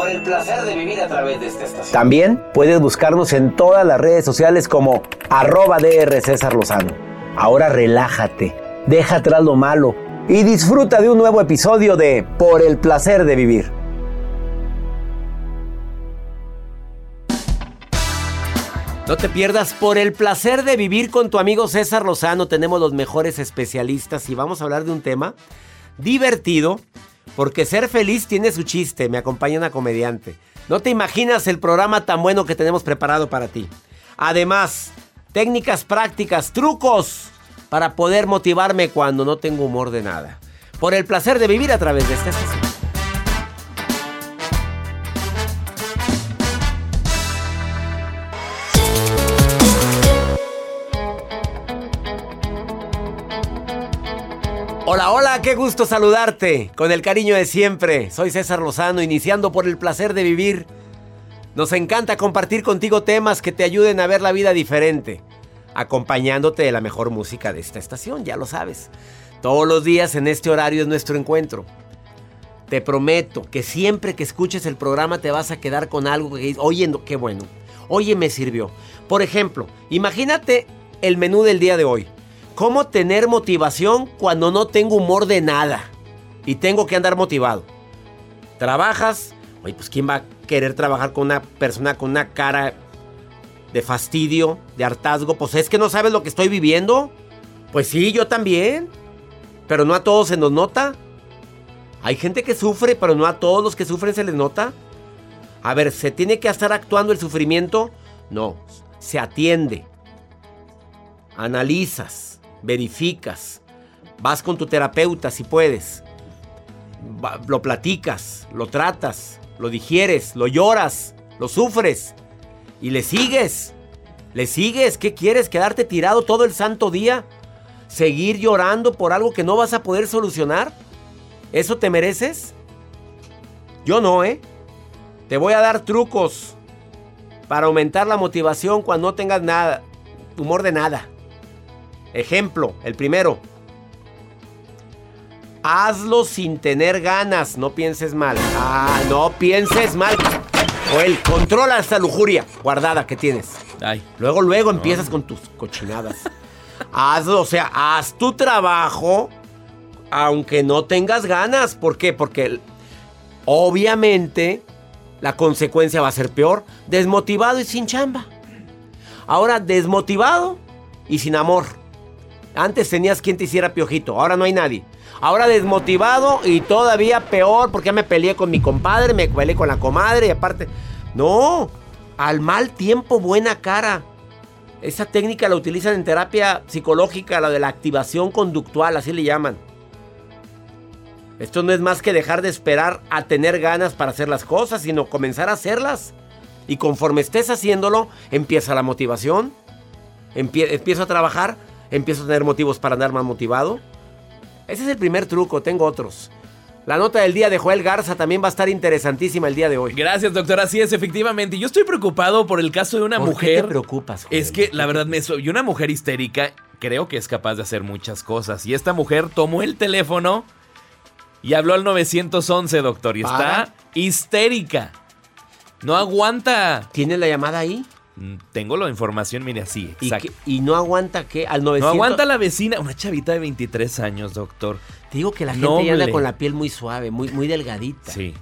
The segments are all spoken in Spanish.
por el placer de vivir a través de esta estación. También puedes buscarnos en todas las redes sociales como arroba DR César Lozano. Ahora relájate, deja atrás lo malo y disfruta de un nuevo episodio de Por el placer de vivir. No te pierdas por el placer de vivir con tu amigo César Lozano. Tenemos los mejores especialistas y vamos a hablar de un tema divertido porque ser feliz tiene su chiste, me acompaña una comediante. No te imaginas el programa tan bueno que tenemos preparado para ti. Además, técnicas prácticas, trucos para poder motivarme cuando no tengo humor de nada. Por el placer de vivir a través de esta estación. Hola, hola, qué gusto saludarte. Con el cariño de siempre. Soy César Lozano, iniciando por el placer de vivir. Nos encanta compartir contigo temas que te ayuden a ver la vida diferente, acompañándote de la mejor música de esta estación, ya lo sabes. Todos los días en este horario es nuestro encuentro. Te prometo que siempre que escuches el programa te vas a quedar con algo que dices, oye, qué bueno, oye, me sirvió. Por ejemplo, imagínate el menú del día de hoy. ¿Cómo tener motivación cuando no tengo humor de nada? Y tengo que andar motivado. Trabajas, oye, pues ¿quién va a querer trabajar con una persona con una cara de fastidio, de hartazgo? Pues es que no sabes lo que estoy viviendo. Pues sí, yo también. Pero no a todos se nos nota. Hay gente que sufre, pero no a todos los que sufren se les nota. A ver, ¿se tiene que estar actuando el sufrimiento? No, se atiende. Analizas verificas, vas con tu terapeuta si puedes, lo platicas, lo tratas, lo digieres, lo lloras, lo sufres y le sigues. Le sigues, ¿qué quieres? ¿Quedarte tirado todo el santo día? ¿Seguir llorando por algo que no vas a poder solucionar? ¿Eso te mereces? Yo no, ¿eh? Te voy a dar trucos para aumentar la motivación cuando no tengas nada, humor de nada. Ejemplo, el primero. Hazlo sin tener ganas, no pienses mal. Ah, no pienses mal. O el controla esta lujuria guardada que tienes. Ay. Luego, luego empiezas con tus cochinadas. Hazlo, o sea, haz tu trabajo aunque no tengas ganas. ¿Por qué? Porque obviamente la consecuencia va a ser peor. Desmotivado y sin chamba. Ahora, desmotivado y sin amor. Antes tenías quien te hiciera piojito, ahora no hay nadie. Ahora desmotivado y todavía peor porque ya me peleé con mi compadre, me peleé con la comadre y aparte... No, al mal tiempo buena cara. Esa técnica la utilizan en terapia psicológica, la de la activación conductual, así le llaman. Esto no es más que dejar de esperar a tener ganas para hacer las cosas, sino comenzar a hacerlas. Y conforme estés haciéndolo, empieza la motivación. empiezo a trabajar empiezo a tener motivos para andar más motivado. Ese es el primer truco, tengo otros. La nota del día de Joel Garza también va a estar interesantísima el día de hoy. Gracias, doctor. Así es, efectivamente. Yo estoy preocupado por el caso de una ¿Por mujer. qué te preocupas? Joel? Es que la verdad me soy una mujer histérica. Creo que es capaz de hacer muchas cosas. Y esta mujer tomó el teléfono y habló al 911, doctor. Y ¿Para? está histérica. No aguanta. ¿Tienes la llamada ahí? Mm, Tengo la información, mire así, ¿Y, exacto. y no aguanta qué? Al 900. No aguanta la vecina, una chavita de 23 años, doctor. Te digo que la gente ya anda Noble. con la piel muy suave, muy, muy delgadita. Sí.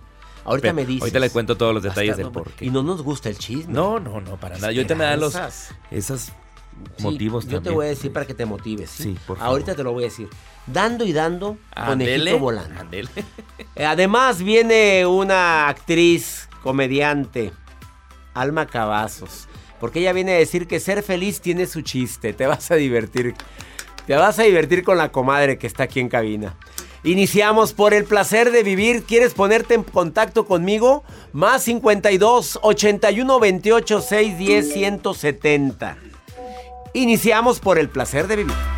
Ahorita Pero me dices. Ahorita le cuento todos los detalles del no- por qué. Y no nos gusta el chisme. No, no, no, para nada. Yo ahorita me dan los esos Sí, motivos Yo te voy a decir para que te motives. Sí, Sí, por favor. Ahorita te lo voy a decir. Dando y dando, Ándele, conejito volando. Además viene una actriz, comediante, Alma Cavazos. Porque ella viene a decir que ser feliz tiene su chiste. Te vas a divertir. Te vas a divertir con la comadre que está aquí en cabina. Iniciamos por el placer de vivir. ¿Quieres ponerte en contacto conmigo? Más 52 81 28 610 170. Iniciamos por el placer de vivir.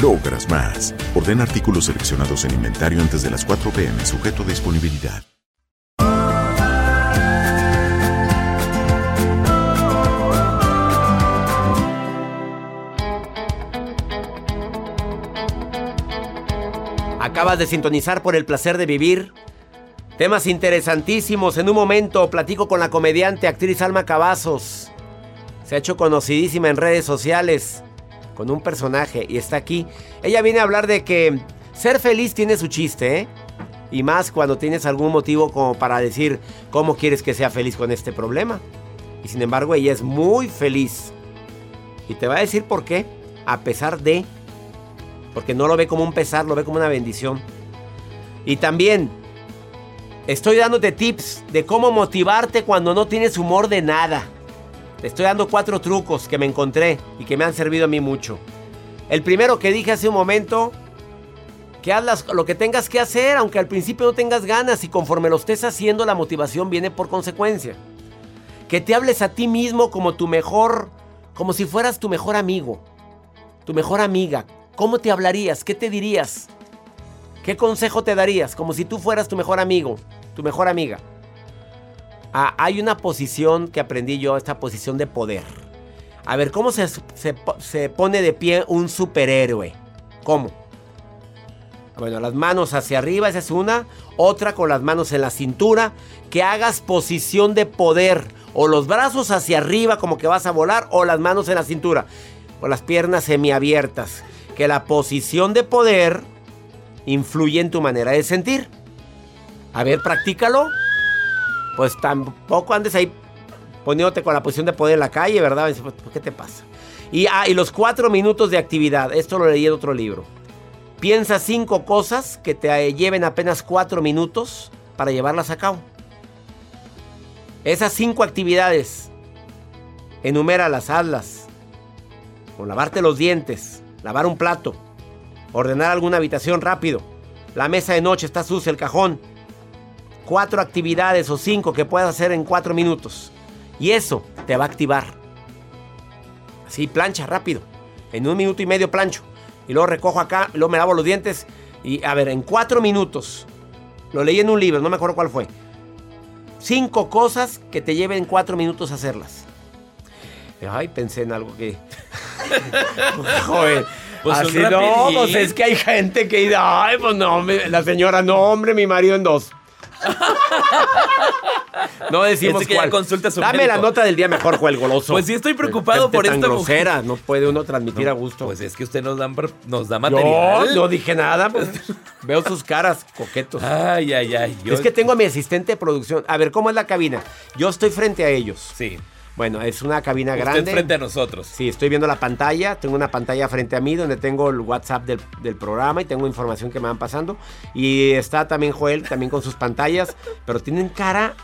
logras más. Orden artículos seleccionados en inventario antes de las 4 p.m. sujeto a disponibilidad. Acabas de sintonizar por el placer de vivir. Temas interesantísimos. En un momento platico con la comediante actriz Alma Cavazos. Se ha hecho conocidísima en redes sociales con un personaje y está aquí. Ella viene a hablar de que ser feliz tiene su chiste, ¿eh? Y más cuando tienes algún motivo como para decir cómo quieres que sea feliz con este problema. Y sin embargo ella es muy feliz. Y te va a decir por qué. A pesar de... Porque no lo ve como un pesar, lo ve como una bendición. Y también estoy dándote tips de cómo motivarte cuando no tienes humor de nada. Te estoy dando cuatro trucos que me encontré y que me han servido a mí mucho. El primero que dije hace un momento, que haz lo que tengas que hacer, aunque al principio no tengas ganas y conforme lo estés haciendo, la motivación viene por consecuencia. Que te hables a ti mismo como tu mejor, como si fueras tu mejor amigo, tu mejor amiga. ¿Cómo te hablarías? ¿Qué te dirías? ¿Qué consejo te darías? Como si tú fueras tu mejor amigo, tu mejor amiga. Ah, hay una posición que aprendí yo, esta posición de poder. A ver, ¿cómo se, se se pone de pie un superhéroe? ¿Cómo? Bueno, las manos hacia arriba, esa es una. Otra con las manos en la cintura. Que hagas posición de poder. O los brazos hacia arriba como que vas a volar. O las manos en la cintura. O las piernas semiabiertas. Que la posición de poder influye en tu manera de sentir. A ver, practícalo. Pues tampoco andes ahí poniéndote con la posición de poder en la calle, ¿verdad? Pues, ¿Qué te pasa? Y, ah, y los cuatro minutos de actividad. Esto lo leí en otro libro. Piensa cinco cosas que te lleven apenas cuatro minutos para llevarlas a cabo. Esas cinco actividades, enuméralas, hazlas. O lavarte los dientes, lavar un plato, ordenar alguna habitación rápido. La mesa de noche está sucia, el cajón. Cuatro actividades o cinco que puedas hacer en cuatro minutos. Y eso te va a activar. Así, plancha rápido. En un minuto y medio plancho. Y luego recojo acá, luego me lavo los dientes. Y a ver, en cuatro minutos. Lo leí en un libro, no me acuerdo cuál fue. Cinco cosas que te lleven cuatro minutos a hacerlas. Ay, pensé en algo que. Joder. Pues Así no, pues es que hay gente que dice, ay, pues no, la señora, no, hombre, mi marido en dos. No decimos que cuál. consulta su Dame la nota del día mejor, Joel Goloso. Pues sí estoy preocupado por esta grosera, no puede uno transmitir a gusto. Pues es que usted nos da, nos da material. Yo no dije nada, pues veo sus caras coquetos. Ay, ay, ay. Es que tengo a mi asistente de producción. A ver, ¿cómo es la cabina? Yo estoy frente a ellos. Sí. Bueno, es una cabina grande. frente a nosotros. Sí, estoy viendo la pantalla. Tengo una pantalla frente a mí donde tengo el WhatsApp del, programa y tengo información que me van pasando. Y está también Joel, también con sus pantallas. Pero tienen cara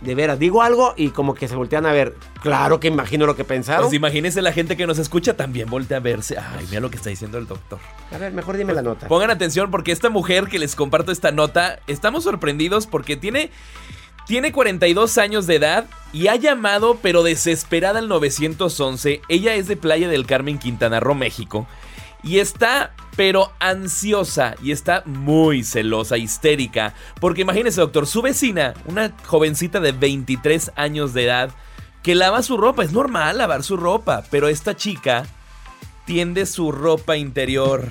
de veras, digo algo y como que se voltean a ver. Claro que imagino lo que pensaron. Pues imagínense la gente que nos escucha también voltea a verse. Ay, mira lo que está diciendo el doctor. A ver, mejor dime la nota. Pongan atención porque esta mujer que les comparto esta nota, estamos sorprendidos porque tiene tiene 42 años de edad y ha llamado pero desesperada al 911. Ella es de Playa del Carmen, Quintana Roo, México. Y está pero ansiosa y está muy celosa, histérica. Porque imagínese, doctor, su vecina, una jovencita de 23 años de edad, que lava su ropa. Es normal lavar su ropa, pero esta chica tiende su ropa interior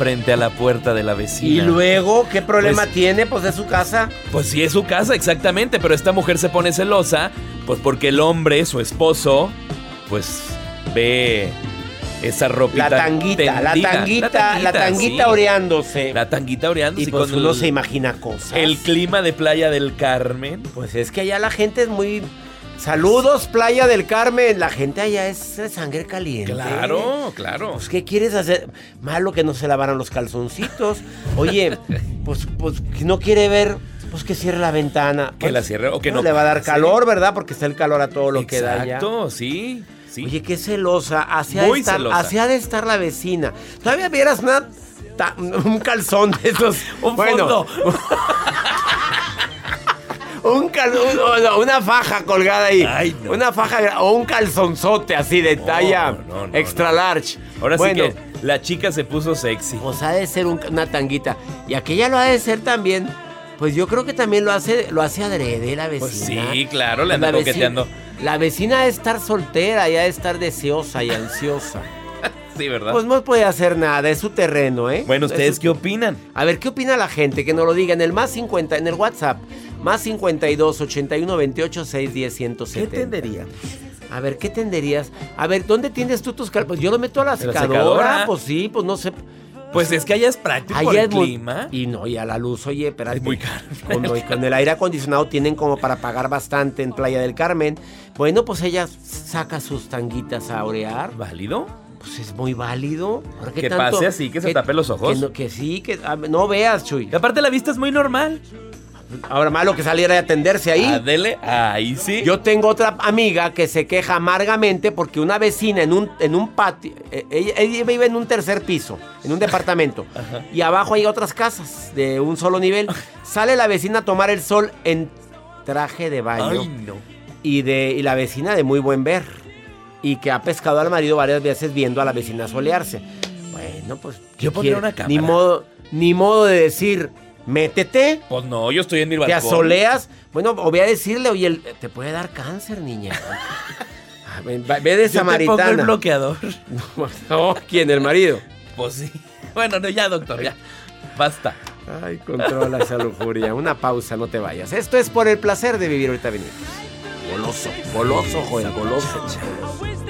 frente a la puerta de la vecina. ¿Y luego qué problema pues, tiene? Pues es su casa. Pues sí, es su casa, exactamente. Pero esta mujer se pone celosa, pues porque el hombre, su esposo, pues ve esa ropita. La tanguita, la tanguita, la tanguita, oreándose. La tanguita oreándose. Y pues uno se imagina cosas. El clima de Playa del Carmen. Pues es que allá la gente es muy Saludos, Playa del Carmen. La gente allá es de sangre caliente. Claro, claro. Pues, ¿qué quieres hacer? Malo que no se lavaran los calzoncitos. Oye, pues, pues, no quiere ver, pues que cierre la ventana. Que la cierre o que no. Le va a dar calor, ¿verdad? Porque está el calor a todo lo que da ya. Exacto, sí, sí. Oye, qué celosa. Hacia Muy estar, celosa. de estar la vecina. Todavía vieras una, un calzón de esos. un bueno, un una faja colgada ahí. Una faja o un calzonzote así de talla extra large. Ahora sí que la chica se puso sexy. Pues ha de ser una tanguita. Y aquella lo ha de ser también. Pues yo creo que también lo hace, lo hace adrede la pues vecina. sí, claro, le anda coqueteando. la vecina de estar soltera, ya de estar deseosa y ansiosa. Sí, ¿verdad? Pues no puede hacer nada, es su terreno, ¿eh? Bueno, ¿ustedes qué opinan? A ver, ¿qué opina la gente? Que nos lo diga en el más 50, en el WhatsApp. Más 52 81 28 6 10 170. ¿Qué tenderías? A ver, ¿qué tenderías? A ver, ¿dónde tienes tú tus calzones? Pues yo lo meto a la secadora. Pues sí, pues no sé. Pues es que allá es práctico allá el clima. Y no, y a la luz, oye, pero Es muy caro. Con, con, el aire acondicionado tienen como para pagar bastante en Playa del Carmen. Bueno, pues ella saca sus tanguitas a orear. ¿Válido? Pues es muy válido. que pase así, que se tape los ojos. Que, que sí, que no veas, Chuy. Y aparte la vista es muy normal. Ahora malo que saliera a atenderse ahí. Adele, ahí sí. Yo tengo otra amiga que se queja amargamente porque una vecina en un, en un patio, eh, ella, vive en un tercer piso, en un departamento, y abajo hay otras casas de un solo nivel. Sale la vecina a tomar el sol en traje de baño. Ay, no. Y, de, y la vecina de muy buen ver. Y que ha pescado al marido varias veces viendo a la vecina solearse. Bueno, pues. Yo pondría una cámara. Ni modo, ni modo de decir métete. Pues no, yo estoy en mi balcón. Te asoleas. Bueno, o voy a decirle, oye, te puede dar cáncer, niña. Ve de samaritana. Yo te pongo el bloqueador. No, ¿quién? ¿El marido? Pues sí. Bueno, no, ya, doctor, ya. Basta. Ay, controla esa lujuria. Una pausa, no te vayas. Esto es por el placer de vivir. Ahorita venimos. Goloso, goloso, joder, goloso.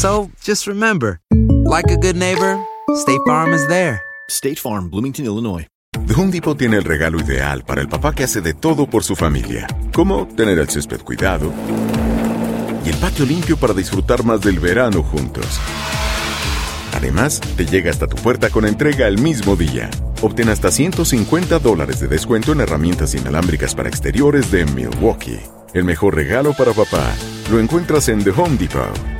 So just remember, like a good neighbor, State Farm is there. State Farm, Bloomington, Illinois. The Home Depot tiene el regalo ideal para el papá que hace de todo por su familia, como tener el césped cuidado y el patio limpio para disfrutar más del verano juntos. Además, te llega hasta tu puerta con entrega el mismo día. Obtén hasta 150 dólares de descuento en herramientas inalámbricas para exteriores de Milwaukee. El mejor regalo para papá lo encuentras en The Home Depot.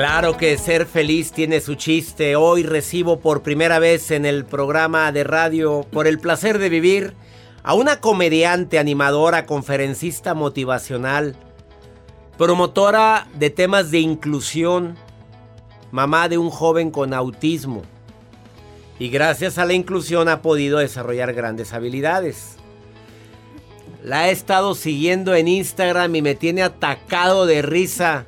Claro que ser feliz tiene su chiste. Hoy recibo por primera vez en el programa de radio Por el placer de vivir a una comediante, animadora, conferencista motivacional, promotora de temas de inclusión, mamá de un joven con autismo. Y gracias a la inclusión ha podido desarrollar grandes habilidades. La he estado siguiendo en Instagram y me tiene atacado de risa.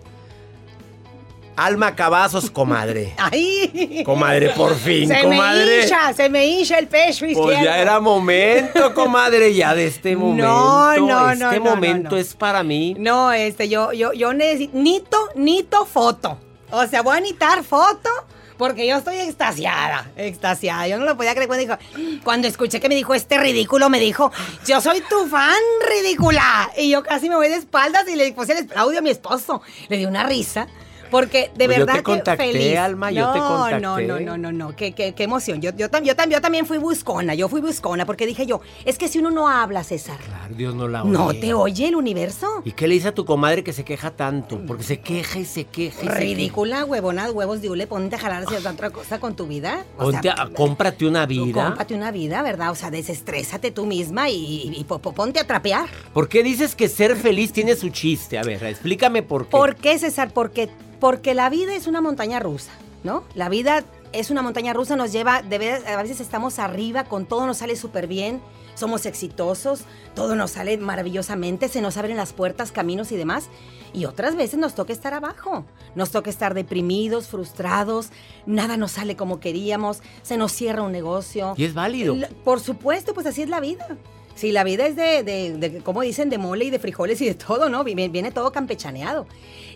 Alma Cavazos, comadre. ¡Ay! Comadre, por fin, se comadre. me hincha, se me hincha el pecho izquierdo. Pues ya era momento, comadre, ya de este momento. No, no, este no, no, momento no. es para mí. No, este, yo, yo, yo necesito, nito, nito foto. O sea, voy a necesitar foto porque yo estoy extasiada, extasiada. Yo no lo podía creer cuando dijo, cuando escuché que me dijo este ridículo, me dijo, yo soy tu fan ridícula. Y yo casi me voy de espaldas y le puse el audio a mi esposo. Le di una risa. Porque de Pues yo verdad te contacté, feliz. Alma, yo te No, contacté. No, no, no, no, no, qué, qué, qué emoción. Yo, yo, tam- yo, tam- yo también fui buscona, yo fui buscona porque dije yo, es que si uno no habla, César, Claro, Dios no la oye. no te oye el universo. ¿Y qué le dice a tu comadre que se queja tanto? Porque se queja y se queja y se Ridícula, huevona, huevos de hule, ponte a jalar hacia otra cosa con tu vida. queja. Ponte a- cómprate una vida. Cómprate una vida, ¿verdad? O sea, desestrésate tú misma y, y po- po- ponte a trapear. ¿Por qué dices que ser feliz tiene su chiste? A ver, explícame por qué. ¿Por qué, César? Porque, porque la vida es una montaña rusa, ¿no? La vida es una montaña rusa, nos lleva, de ver- a veces estamos arriba, con todo nos sale súper bien, somos exitosos, todo nos sale maravillosamente, se nos abren las puertas, caminos y demás. Y otras veces nos toca estar abajo, nos toca estar deprimidos, frustrados, nada nos sale como queríamos, se nos cierra un negocio. Y es válido. Por supuesto, pues así es la vida. Sí, la vida es de, de, de, como dicen, de mole y de frijoles y de todo, ¿no? Viene, viene todo campechaneado.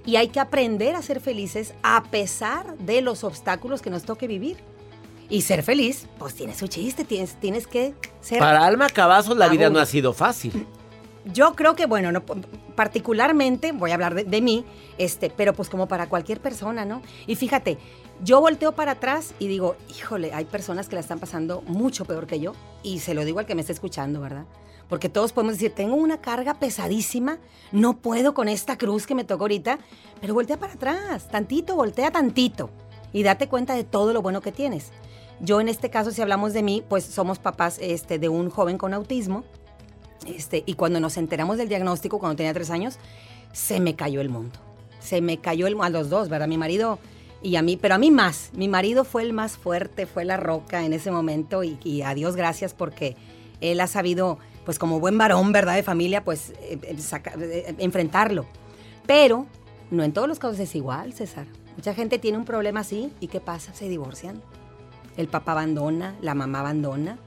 Y hay que aprender a ser felices a pesar de los obstáculos que nos toque vivir. Y ser feliz, pues tiene su chiste, tienes, tienes que ser... Para Alma Cavazos la vida no ha sido fácil. Yo creo que, bueno, no, particularmente, voy a hablar de, de mí, este, pero pues como para cualquier persona, ¿no? Y fíjate, yo volteo para atrás y digo, híjole, hay personas que la están pasando mucho peor que yo. Y se lo digo al que me está escuchando, ¿verdad? Porque todos podemos decir, tengo una carga pesadísima, no puedo con esta cruz que me tocó ahorita, pero voltea para atrás, tantito, voltea tantito y date cuenta de todo lo bueno que tienes. Yo en este caso, si hablamos de mí, pues somos papás este, de un joven con autismo. Este, y cuando nos enteramos del diagnóstico, cuando tenía tres años, se me cayó el mundo. Se me cayó el mundo, a los dos, ¿verdad? Mi marido y a mí, pero a mí más. Mi marido fue el más fuerte, fue la roca en ese momento y, y a Dios gracias porque él ha sabido, pues como buen varón, ¿verdad? De familia, pues eh, eh, saca- eh, enfrentarlo. Pero no en todos los casos es igual, César. Mucha gente tiene un problema así y ¿qué pasa? Se divorcian. El papá abandona, la mamá abandona.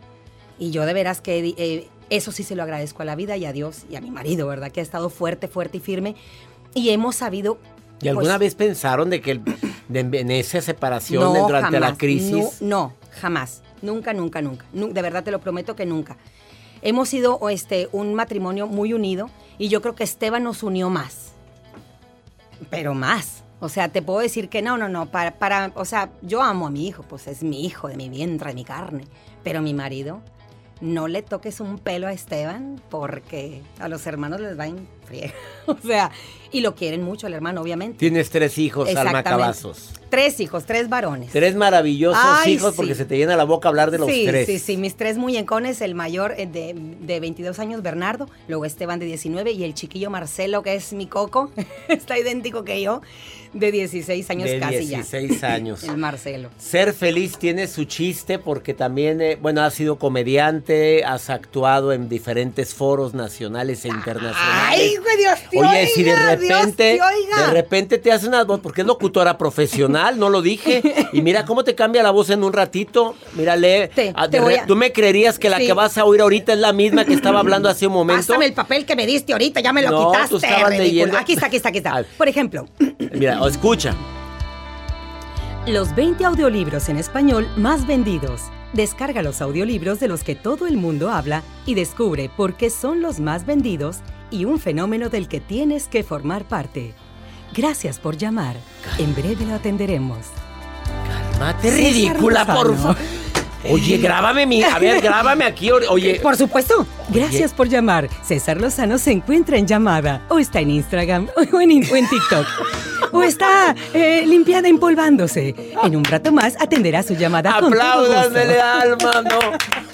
Y yo de veras que eh, eso sí se lo agradezco a la vida y a Dios y a mi marido, ¿verdad? Que ha estado fuerte, fuerte y firme. Y hemos sabido... ¿Y alguna pues, vez pensaron de que el- de- en esa separación no, durante la jamás. crisis? No, no, jamás. Nunca, nunca, nunca. Nu- De verdad te lo prometo que nunca. Hemos sido este, un matrimonio muy unido y yo creo que Esteban nos unió más. Pero más. O sea, te puedo decir que no, no, no. Para, para, o sea, yo amo a mi hijo, pues es mi hijo, de mi vientre, de mi carne. Pero mi marido, no le toques un pelo a Esteban porque a los hermanos les va en friega. O sea, y lo quieren mucho el hermano, obviamente. Tienes tres hijos, Alma. Cavazos. Tres hijos, tres varones. Tres maravillosos Ay, hijos sí. porque se te llena la boca hablar de los sí, tres. Sí, sí, mis tres muñecones, el mayor eh, de, de 22 años, Bernardo, luego Esteban de 19 y el chiquillo Marcelo, que es mi coco, está idéntico que yo, de 16 años De casi 16 ya. años. El Marcelo. Ser feliz tiene su chiste porque también, eh, bueno, has sido comediante, has actuado en diferentes foros nacionales e internacionales. Ay, güey, Dios te Oye, si de Dios repente, te oiga. de repente te hace una voz, porque es locutora profesional, no lo dije. Y mira cómo te cambia la voz en un ratito. Mírale, Te- ah, te re- a- tú me creerías que la Sí. que vas a oír ahorita es la misma que estaba hablando hace un momento. Pásame el papel que me diste ahorita, ya me lo No, quitaste. tú estabas ridículo. leyendo. Aquí está, aquí está, aquí está. Por ejemplo, Mira, escucha. Los 20 audiolibros en español más vendidos. Descarga los audiolibros de los que todo el mundo habla y descubre por qué son los más vendidos y un fenómeno del que tienes que formar parte. Gracias por llamar. En breve lo atenderemos. Mate César ridícula, por favor. Oye, grábame mi. A ver, grábame aquí. Oye. por supuesto. Gracias por llamar. César Lozano se encuentra en llamada o está en Instagram o en, o en TikTok. O está eh, limpiada empolvándose. En un rato más atenderá su llamada con todo gusto. Apláudanmele, alma, no.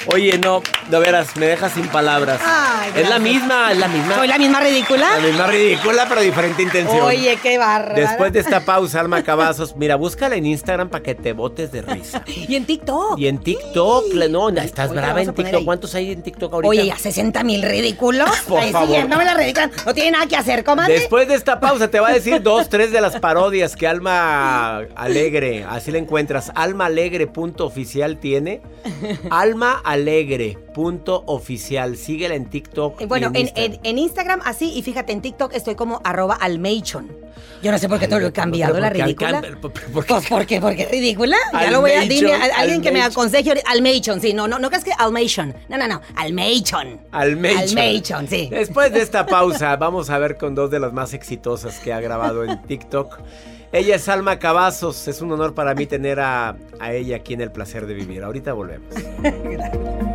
Oye, no, de veras, me dejas sin palabras. Ay, es la misma, es la misma. ¿Soy la misma ridícula? La misma ridícula, pero diferente intención. Oye, qué barra. Después de esta pausa, Alma Cavazos, mira, búscala en Instagram para que te botes de risa. Y en TikTok. Y en TikTok, no, estás Oye, brava en TikTok. ¿Cuántos hay en TikTok ahorita? Oye, ya 60 mil ridículos. Por Ahí favor. siguiéndome la ridícula. No tiene nada que hacer, comadre. Después de esta pausa te va a decir dos, tres de las parodias que Alma Alegre, así la encuentras. Almaalegre.oficial tiene. Alma Alegre punto oficial. Síguela en TikTok. Eh, Bueno, y en, Instagram. en- en Instagram así, y fíjate, en TikTok estoy como arroba almation. Yo no sé por qué te lo he cambiado, Pero la ridícula. alcan- pero- pero- porque- Pues porque, porque es ridícula. Ya lo voy a a alguien que me aconseje. Almation, sí, no, no, no crees que Almation. No, no, no. Almation. Almation. Almation, sí. Después de esta pausa, vamos a ver con dos de las más exitosas que ha grabado en TikTok. Ella es Alma Cavazos. Es un honor para mí tener a, a ella aquí en El Placer de Vivir. Ahorita volvemos.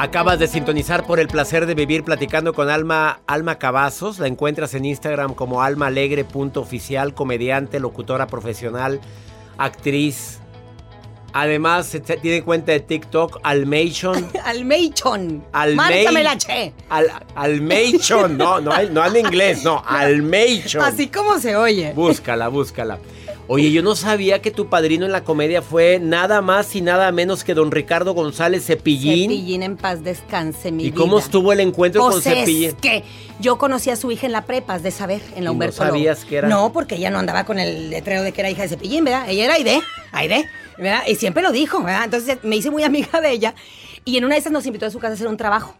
Acabas de sintonizar por el placer de vivir platicando con Alma, Alma Cavazos. La encuentras en Instagram como almaalegre.oficial, comediante, locutora profesional, actriz. Además, se tiene cuenta de TikTok, Almation. Almation. Márcame la che. Al, Almation. No, no, no en inglés, no, Almation. Así como se oye. Búscala, búscala. Oye, yo no sabía que tu padrino en la comedia fue nada más y nada menos que don Ricardo González Cepillín. Cepillín en paz descanse, mi ¿Y vida. cómo estuvo el encuentro Pues con Cepillín? es que yo conocí a su hija en la prepa, has de saber, en ¿Y la no Humberto Lobo. sabías que era? No, porque ella no andaba con el letrero de que era hija de Cepillín, ¿verdad? Ella era Aide, Aide, ¿verdad? Y siempre lo dijo, ¿verdad? Entonces me hice muy amiga de ella y en una de esas nos invitó a su casa a hacer un trabajo,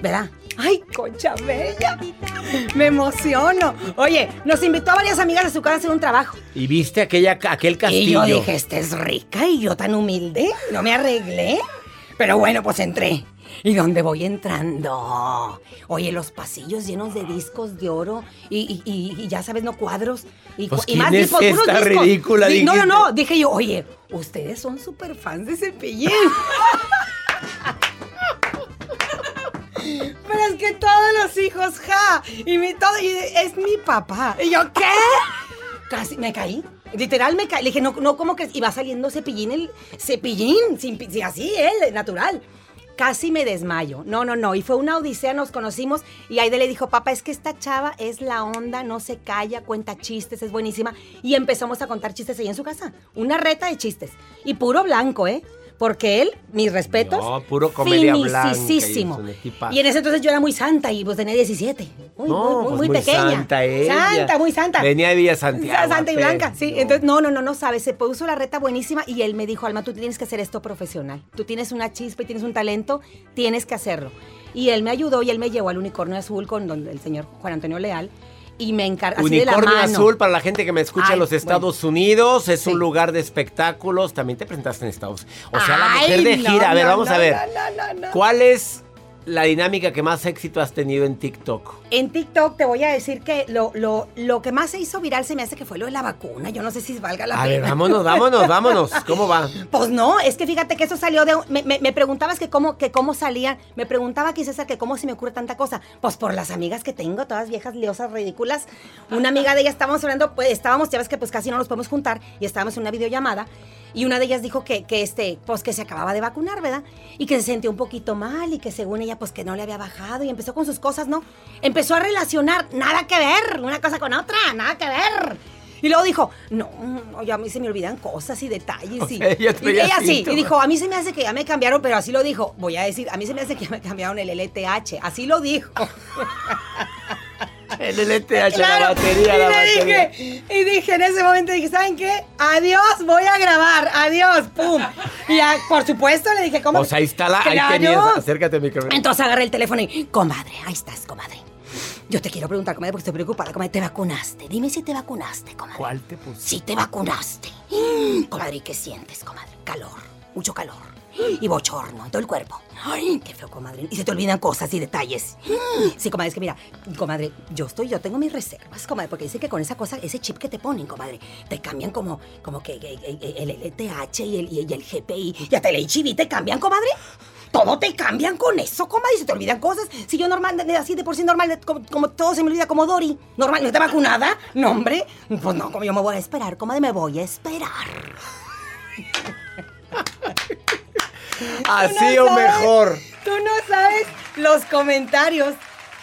¿verdad? ¡Ay, concha bella! Me emociono. Oye, nos invitó a varias amigas a su casa a hacer un trabajo. Y viste aquella, aquel Y castillo. yo dije, esta es rica y yo tan humilde, no me arreglé. Pero bueno, pues entré. ¿Y dónde voy entrando? Oye, los pasillos llenos de discos de oro y, y- y- y ya sabes, no cuadros. Y, Pues, y ¿quién más es discos, puros esta discos. ridícula, Di- No, no, no. Dije yo, oye, ustedes son súper fans de Cepillín. Pero es que todos los hijos, ja. Y mi todo, y es mi papá. Y yo, ¿qué? Casi me caí. Literal me caí. Le dije, no, no, como que iba saliendo cepillín el cepillín, sin, sí, así él, natural. Casi me desmayo. No, no, no. Y fue una odisea, nos conocimos. Y Aide le dijo, papá, es que esta chava es la onda, no se calla, cuenta chistes, es buenísima. Y empezamos a contar chistes ahí en su casa. Una reta de chistes. Y puro blanco, ¿eh? Porque él, mi respeto, No, puro comedia blanca, y en ese entonces yo era muy santa y pues tenía 17. Muy, No, muy, muy, pues muy pequeña. santa ella. Santa, muy santa. Venía de Villa Santiago, Santa y blanca, sí. Entonces, no, no, no, no sabes. Se puso la reta buenísima y él me dijo, Alma, tú tienes que hacer esto profesional. Tú tienes una chispa y tienes un talento, tienes que hacerlo. Y él me ayudó y él me llevó al unicornio azul con don- el señor Juan Antonio Leal. Y me encargó así de la Unicornio. Azul, para la gente que me escucha Ay, en los bueno. Estados Unidos, es Sí. un lugar de espectáculos. También te presentaste en Estados O sea, la mujer de no, gira. a ver, no, vamos a ver. no, no, no, no. ¿Cuál es la dinámica que más éxito has tenido en TikTok? En TikTok te voy a decir que lo, lo, lo que más se hizo viral se me hace que fue lo de la vacuna. Yo no sé si valga la A pena. ver, vámonos, vámonos, vámonos. ¿Cómo va? Pues no, es que fíjate que eso salió de... Me, me- me preguntabas que cómo, que cómo salían. Me preguntaba aquí César que cómo se me ocurre tanta cosa. Pues por las amigas que tengo, todas viejas liosas, ridículas. Una amiga de ellas estábamos hablando, pues estábamos, ya ves que pues casi no nos podemos juntar y estábamos en una videollamada. Y una de ellas dijo que, que este, pues que se acababa de vacunar, ¿verdad? Y que se sentía un poquito mal y que según ella, pues que no le había bajado y empezó con sus cosas, ¿no? Empezó a relacionar, nada que ver, una cosa con otra, nada que ver. Y luego dijo, no, no, ya a mí se me olvidan cosas y detalles. Y, ella y ella sí, y dijo, a mí se me hace que ya me cambiaron, pero así lo dijo. Voy a decir, a mí se me hace que ya me cambiaron el LTH. Así lo dijo. El LTH, Claro, la batería, y la batería. dije, y dije en ese momento, dije, ¿saben qué? Adiós, voy a grabar, adiós, pum. Y por supuesto le dije, ¿cómo? Pues ahí está la. Ahí tenías. Acércate al micrófono. Entonces agarré el teléfono y, comadre, ahí estás, comadre. Yo te quiero preguntar, comadre, porque estoy preocupada, comadre, ¿te vacunaste? Dime si te vacunaste, comadre. ¿Cuál te pusiste? Si te vacunaste. Comadre, ¿y qué sientes, comadre? Calor, mucho calor. Y bochorno en todo el cuerpo. Ay, qué feo, comadre. Y se te olvidan cosas y detalles. Sí, comadre, es que mira, comadre, yo estoy, yo tengo mis reservas, comadre, porque dice que con esa cosa, ese chip que te ponen, comadre, te cambian como, como que, que- que el LTH y el, y el GPI y hasta el HIV te cambian, comadre. Todo te cambian con eso, comadre, y se te olvidan cosas. Si yo normal, así de por sí normal, como, como todo se me olvida como Dory. Normal, ¿no te vacunada? No, hombre. Pues no, como yo me voy a esperar, comadre, me voy a esperar. Así no o sabes. mejor. Tú no sabes los comentarios.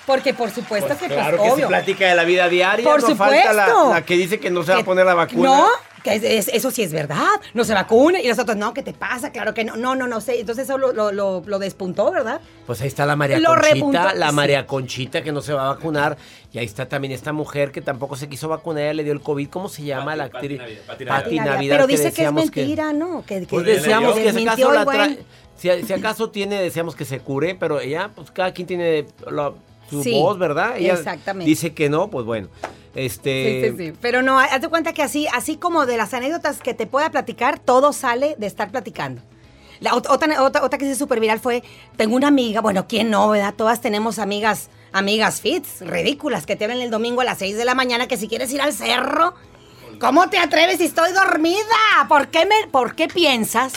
Porque por supuesto Pues que, claro pues, que obvio. se platica de la vida diaria. Por no falta la, supuesto. la que dice que no se va a poner la vacuna. No, que es- es- eso sí es verdad, no se vacuna. Y nosotros, no, ¿qué te pasa? Claro que no, no, no, no sé. Entonces eso lo, lo, lo- lo despuntó, ¿verdad? Pues ahí está la María Lo Conchita, repuntó, la sí. María Conchita que no se va a vacunar. Y ahí está también esta mujer que tampoco se quiso vacunar, ella le dio el COVID. ¿Cómo se llama la actriz? Pati Navidad. Pero dice que es decíamos mentira, ¿no? Que, que- Pues deseamos que desmintió acaso, la si, si acaso tiene, deseamos que se cure, pero ella, pues cada quien tiene la- su Sí, voz, ¿verdad? Ella exactamente. dice que no, pues bueno. Este, Sí, sí, sí. Pero no, haz de cuenta que así, así como de las anécdotas que te pueda platicar, todo sale de estar platicando. La ot- otra, otra, otra que se súper viral fue, tengo una amiga, bueno, ¿quién no, verdad? Todas tenemos amigas, amigas fits, ridículas, que te hablan el domingo a las 6 de la mañana que si quieres ir al cerro, ¿cómo te atreves si estoy dormida? ¿Por qué, me, ¿por qué piensas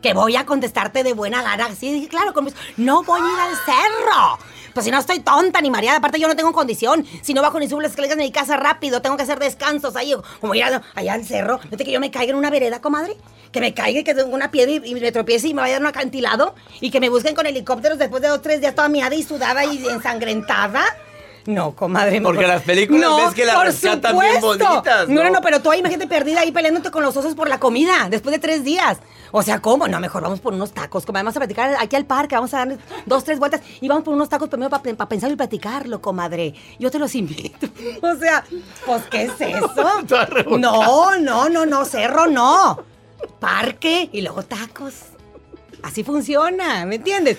que voy a contestarte de buena gana? Sí, claro, con mis- no voy a ir al cerro. Pues si no estoy tonta ni mareada, aparte yo no tengo condición. Si no bajo ni subo las escaleras de mi casa rápido, tengo que hacer descansos ahí, como ir allá al cerro. ¿No que yo me caiga en una vereda, comadre? Que me caiga y que tengo una piedra y, y me tropiece y me vaya a un acantilado y que me busquen con helicópteros después de dos, tres días toda miada y sudada y ensangrentada. No, comadre. Porque las películas ves que las rescatan bien bonitas, No, no, ¿no? pero tú ahí imagínate perdida ahí peleándote con los osos por la comida después de tres días. O sea, ¿cómo? No, mejor vamos por unos tacos. Como vamos a platicar aquí al parque, vamos a darle dos, tres vueltas y vamos por unos tacos primero para pensar y platicarlo, comadre. Yo te los invito. O sea, pues, ¿qué es eso? No, no, no, no, cerro no. Parque y luego tacos. Así funciona, ¿me entiendes?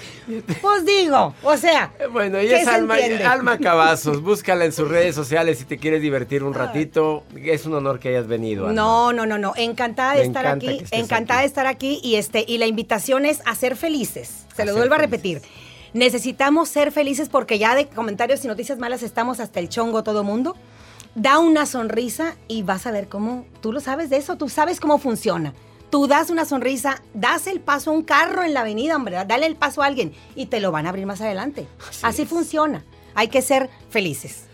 Pues digo, o sea. Bueno, ¿qué ella es Alma? Alma Cavazos. Búscala en sus redes sociales si te quieres divertir un ratito. Es un honor que hayas venido. Alma. No, no, no, no. Encantada de Me estar aquí. Encantada de estar aquí. Y este, y la invitación es a ser felices. Se lo vuelvo a repetir. Necesitamos ser felices porque ya de comentarios y noticias malas estamos hasta el chongo todo mundo. Da una sonrisa y vas a ver cómo. Tú lo sabes de eso, tú sabes cómo funciona. Tú das una sonrisa, das el paso a un carro en la avenida, hombre, dale el paso a alguien y te lo van a abrir más adelante. Así funciona. Hay que ser felices.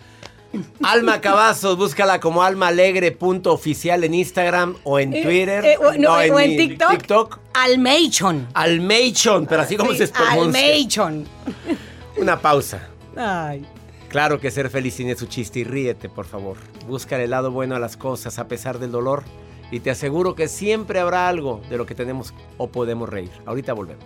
Alma Cavazos, búscala como almaalegre.oficial en Instagram o en Eh, Twitter. eh, o- no, o en TikTok. TikTok. Almeichon. Almeichon, pero así como Sí, se pronuncia. Almeichon. Una pausa. Ay. Claro que ser feliz tiene su chiste y ríete, por favor. Busca el lado bueno a las cosas a pesar del dolor y te aseguro que siempre habrá algo de lo que tenemos o podemos reír. Ahorita volvemos.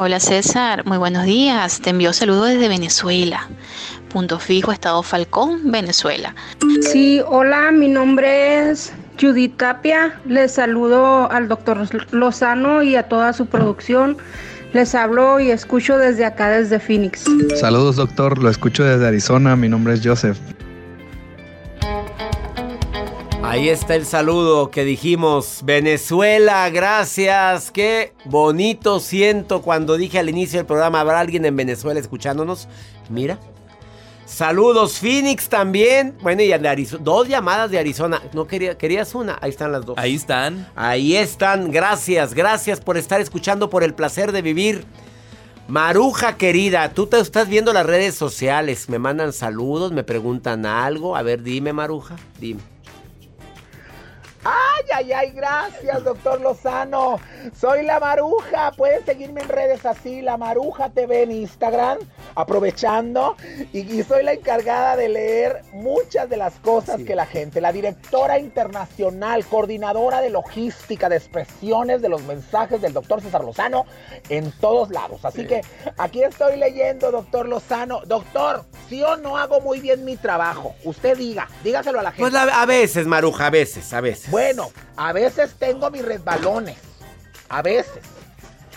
Hola César, muy buenos días. Te envío saludos desde Venezuela. Punto Fijo, Estado Falcón, Venezuela. Sí, hola, mi nombre es Judith Tapia. Les saludo al doctor Lozano y a toda su producción. Les hablo y escucho desde acá, desde Phoenix. Saludos, doctor. Lo escucho desde Arizona. Mi nombre es Joseph. Ahí está el saludo que dijimos. Venezuela, gracias. Qué bonito siento cuando dije al inicio del programa, ¿habrá alguien en Venezuela escuchándonos? Mira. Saludos, Phoenix también. Bueno, y de Arizona. Dos llamadas de Arizona. No quería, querías una. Ahí están las dos. Ahí están. Ahí están. Gracias, gracias por estar escuchando, por el placer de vivir. Maruja querida, tú te estás viendo las redes sociales. Me mandan saludos, me preguntan algo. A ver, dime, Maruja. Dime. Ay, ay, gracias, doctor Lozano. Soy la Maruja. Pueden seguirme en redes así, la Maruja TV en Instagram, aprovechando. Y, soy la encargada de leer muchas de las cosas que la gente, la directora internacional, coordinadora de logística, de expresiones de los mensajes del doctor César Lozano en todos lados. Así que aquí estoy leyendo, doctor Lozano. Doctor, ¿sí o no hago muy bien mi trabajo? Usted diga, dígaselo a la gente. Pues a veces, Maruja, a veces, a veces. Bueno, a veces tengo mis resbalones. A veces.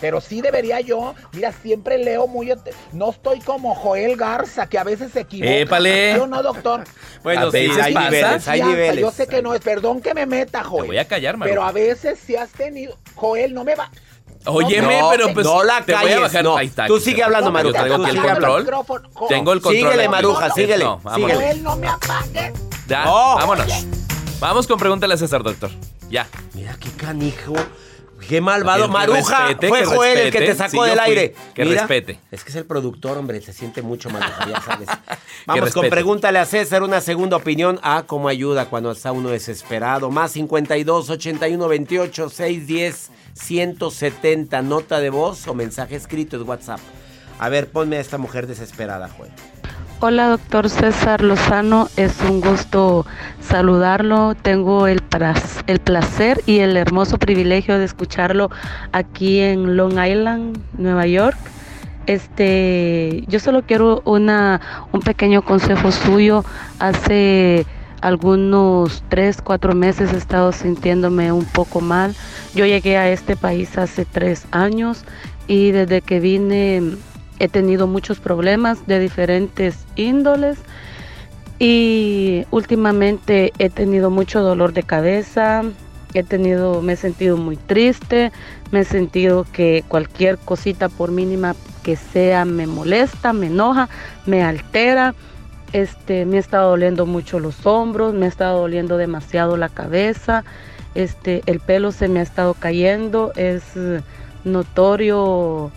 Pero sí debería yo, mira, siempre leo muy... No estoy como Joel Garza, que a veces se equivoca. ¡Épale! Yo no, doctor. bueno, sí, hay niveles, hay niveles. Yo sé que no es, perdón que me meta, Joel. Te voy a callar, Maruja. Pero a veces sí has tenido... Joel, no me va... Óyeme, no, pero pues no la te voy a calles, bajar. no. Ahí está. Tú sigue hablando, Maruja. Tú aquí el sigue control. Tengo el control. Síguele. Maruja, síguele. No, no me apagues. Ya, vámonos. Vamos con pregúntale a César, doctor. Ya. Mira qué canijo. Qué malvado. Que Maruja. respete, Fue Joel el que te sacó Sí, del fui. aire. Que Mira, respete. Es que es el productor, hombre. Se siente mucho, Maruja, ya sabes. Vamos con pregúntale a César una segunda opinión. Ah, cómo ayuda cuando está uno desesperado. Más 52 81 28 610 170. Nota de voz o mensaje escrito es WhatsApp. A ver, ponme a esta mujer desesperada, Joel. Hola, doctor César Lozano. Es un gusto saludarlo. Tengo el, el placer y el hermoso privilegio de escucharlo aquí en Long Island, Nueva York. Este, yo solo quiero una, un pequeño consejo suyo. Hace algunos tres, cuatro meses he estado sintiéndome un poco mal. Yo llegué a este país hace tres años y desde que vine he tenido muchos problemas de diferentes índoles y últimamente he tenido mucho dolor de cabeza, he tenido, me he sentido muy triste, me he sentido que cualquier cosita por mínima que sea me molesta, me enoja, me altera. Este, me ha estado doliendo mucho los hombros, me ha estado doliendo demasiado la cabeza, este, el pelo se me ha estado cayendo, es eh, notorio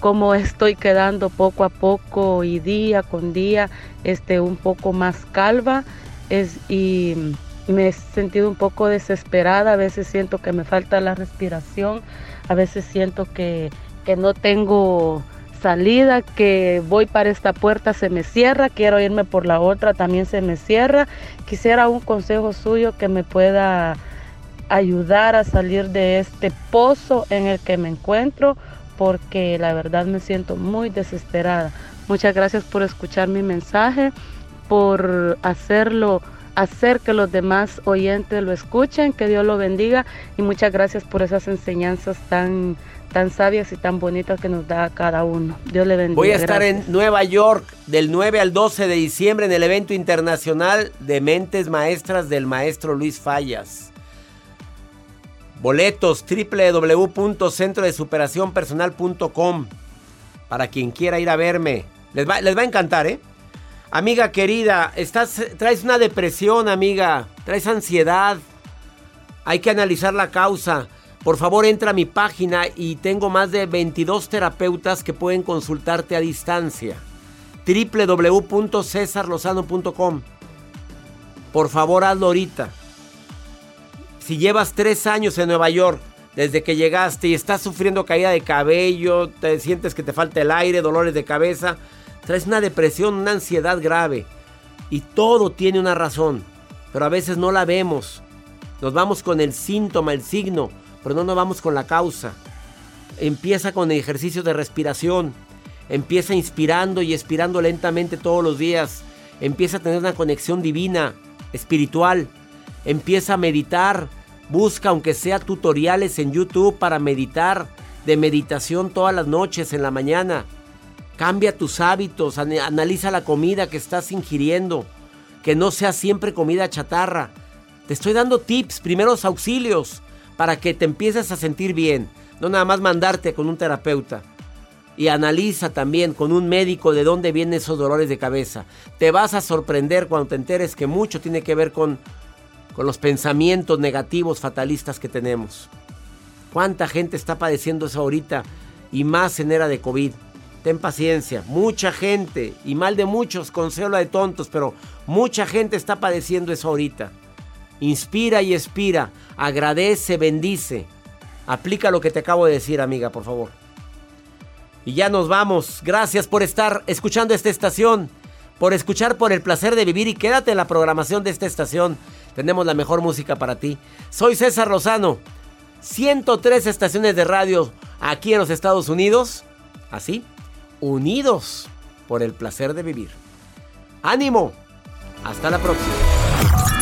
cómo estoy quedando poco a poco y día con día este un poco más calva es y me he sentido un poco desesperada. A veces siento que me falta la respiración a veces siento que, que no tengo salida que voy para esta puerta se me cierra quiero irme por la otra también se me cierra. Quisiera un consejo suyo que me pueda ayudar a salir de este pozo en el que me encuentro porque la verdad me siento muy desesperada. Muchas gracias por escuchar mi mensaje, por hacerlo, hacer que los demás oyentes lo escuchen, que Dios lo bendiga y muchas gracias por esas enseñanzas tan tan sabias y tan bonitas que nos da cada uno. Dios le bendiga. Voy a estar Gracias. en Nueva York del 9 al 12 de diciembre en el evento internacional de mentes maestras del maestro Luis Fallas. Boletos www.centrodesuperacionpersonal.com para quien quiera ir a verme. Les va, les va a encantar, ¿eh? Amiga querida, estás, traes una depresión, amiga. Traes ansiedad. Hay que analizar la causa. Por favor, entra a mi página y tengo más de 22 terapeutas que pueden consultarte a distancia. www.cesarlozano.com Por favor, hazlo ahorita. Si llevas tres años en Nueva York, desde que llegaste y estás sufriendo caída de cabello, te sientes que te falta el aire, dolores de cabeza, traes una depresión, una ansiedad grave. Y todo tiene una razón, pero a veces no la vemos. Nos vamos con el síntoma, el signo, pero no nos vamos con la causa. Empieza con ejercicios de respiración. Empieza inspirando y expirando lentamente todos los días. Empieza a tener una conexión divina, espiritual. Empieza a meditar. Busca aunque sea tutoriales en YouTube para meditar, de meditación todas las noches en la mañana. Cambia tus hábitos, analiza la comida que estás ingiriendo, que no sea siempre comida chatarra. Te estoy dando tips, primeros auxilios, para que te empieces a sentir bien, no nada más mandarte con un terapeuta. Y analiza también con un médico de dónde vienen esos dolores de cabeza. Te vas a sorprender cuando te enteres que mucho tiene que ver con, con los pensamientos negativos, fatalistas que tenemos. ¿Cuánta gente está padeciendo eso ahorita? Y más en era de COVID. Ten paciencia, mucha gente, y mal de muchos, consuelo de tontos, pero mucha gente está padeciendo eso ahorita. Inspira y expira, agradece, bendice. Aplica lo que te acabo de decir, amiga, por favor. Y ya nos vamos. Gracias por estar escuchando esta estación, por escuchar por el placer de vivir y quédate en la programación de esta estación. Tenemos la mejor música para ti. Soy César Lozano. 103 estaciones de radio aquí en los Estados Unidos. Así, unidos por el placer de vivir. ¡Ánimo! Hasta la próxima.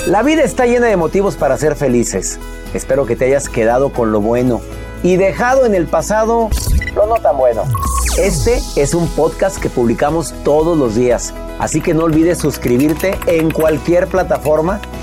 La vida está llena de motivos para ser felices. Espero que te hayas quedado con lo bueno y dejado en el pasado lo no tan bueno. Este es un podcast que publicamos todos los días, así que no olvides suscribirte en cualquier plataforma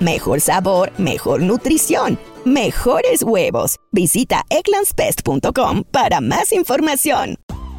mejor sabor, mejor nutrición. Mejores huevos. Visita egglandsbest.com para más información.